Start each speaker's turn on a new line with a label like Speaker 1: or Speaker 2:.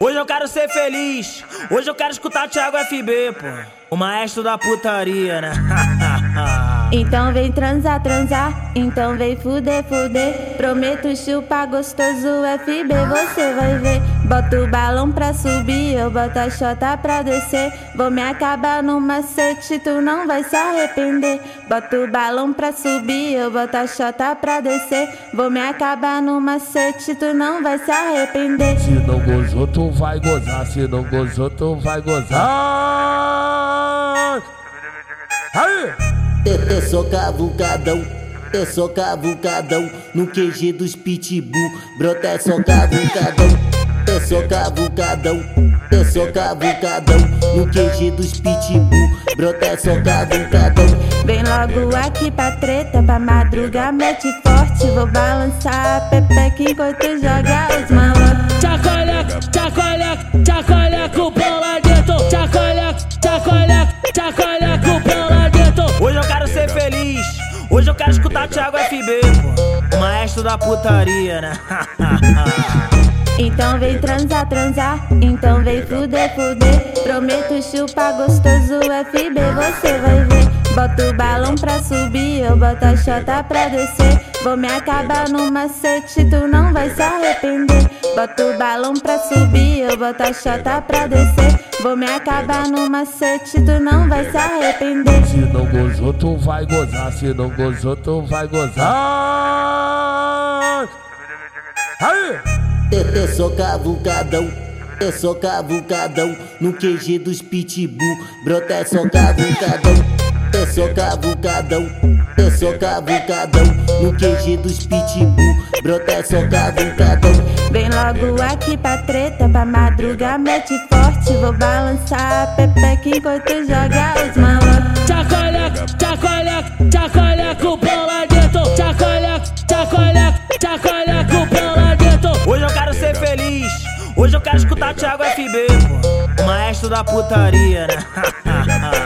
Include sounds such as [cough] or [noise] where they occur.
Speaker 1: Hoje eu quero ser feliz. Hoje eu quero escutar Thiago FB, pô. O maestro da putaria, né? [laughs]
Speaker 2: Então vem transar, transar, então vem fuder, fuder. Prometo chupar gostoso FB, você vai ver. Bota o balão pra subir, eu boto a chota pra descer. Vou me acabar no macete, tu não vai se arrepender. Bota o balão pra subir, eu boto a chota pra descer. Vou me acabar no macete, tu não vai se arrepender.
Speaker 3: Se não gozou, tu vai gozar. Se não gozou, tu vai gozar. Aí!
Speaker 4: É só cavucadão, é só cavucadão No QG dos pitbull, brota é só cavucadão. É só cavucadão, é só cavucadão No QG dos pitbull, brota é só cavucadão.
Speaker 2: Vem logo aqui pra treta, pra madrugar mete forte Vou balançar a pepeca enquanto joga os malandros.
Speaker 1: Chacoalha, chacoalha, chacoalha com feliz. Hoje eu quero escutar Thiago FB, pô. O maestro da putaria, né? [laughs]
Speaker 2: Então vem transar, transar, então vem fuder, fuder. Prometo chupar gostoso FB, você vai ver. Bota o balão pra subir, eu boto a chota pra descer. Vou me acabar no macete, tu não vai se arrepender. Bota o balão pra subir, eu boto a chota pra descer. Vou me acabar no macete, tu não vai se arrepender.
Speaker 3: Se não gozou, tu vai gozar. Se não gozou, tu vai gozar. Aí!
Speaker 4: É só cavucadão, é só cavucadão No QG dos pitbull, brota é só cavucadão É só cavucadão, é só cavucadão No QG dos pitbull, brota é só cavucadão
Speaker 2: Vem logo aqui pra treta, pra madrugar mete forte. Vou balançar a pepeca enquanto joga os malandros.
Speaker 1: Chacoalha, chacoalha, chacoalha com o pão lá dentro. Chacoalha, chacoalha, chacoalha com o pão lá dentro. Hoje eu quero ser feliz. Hoje eu quero escutar Thiago FB, pô. O maestro da putaria, né? [laughs]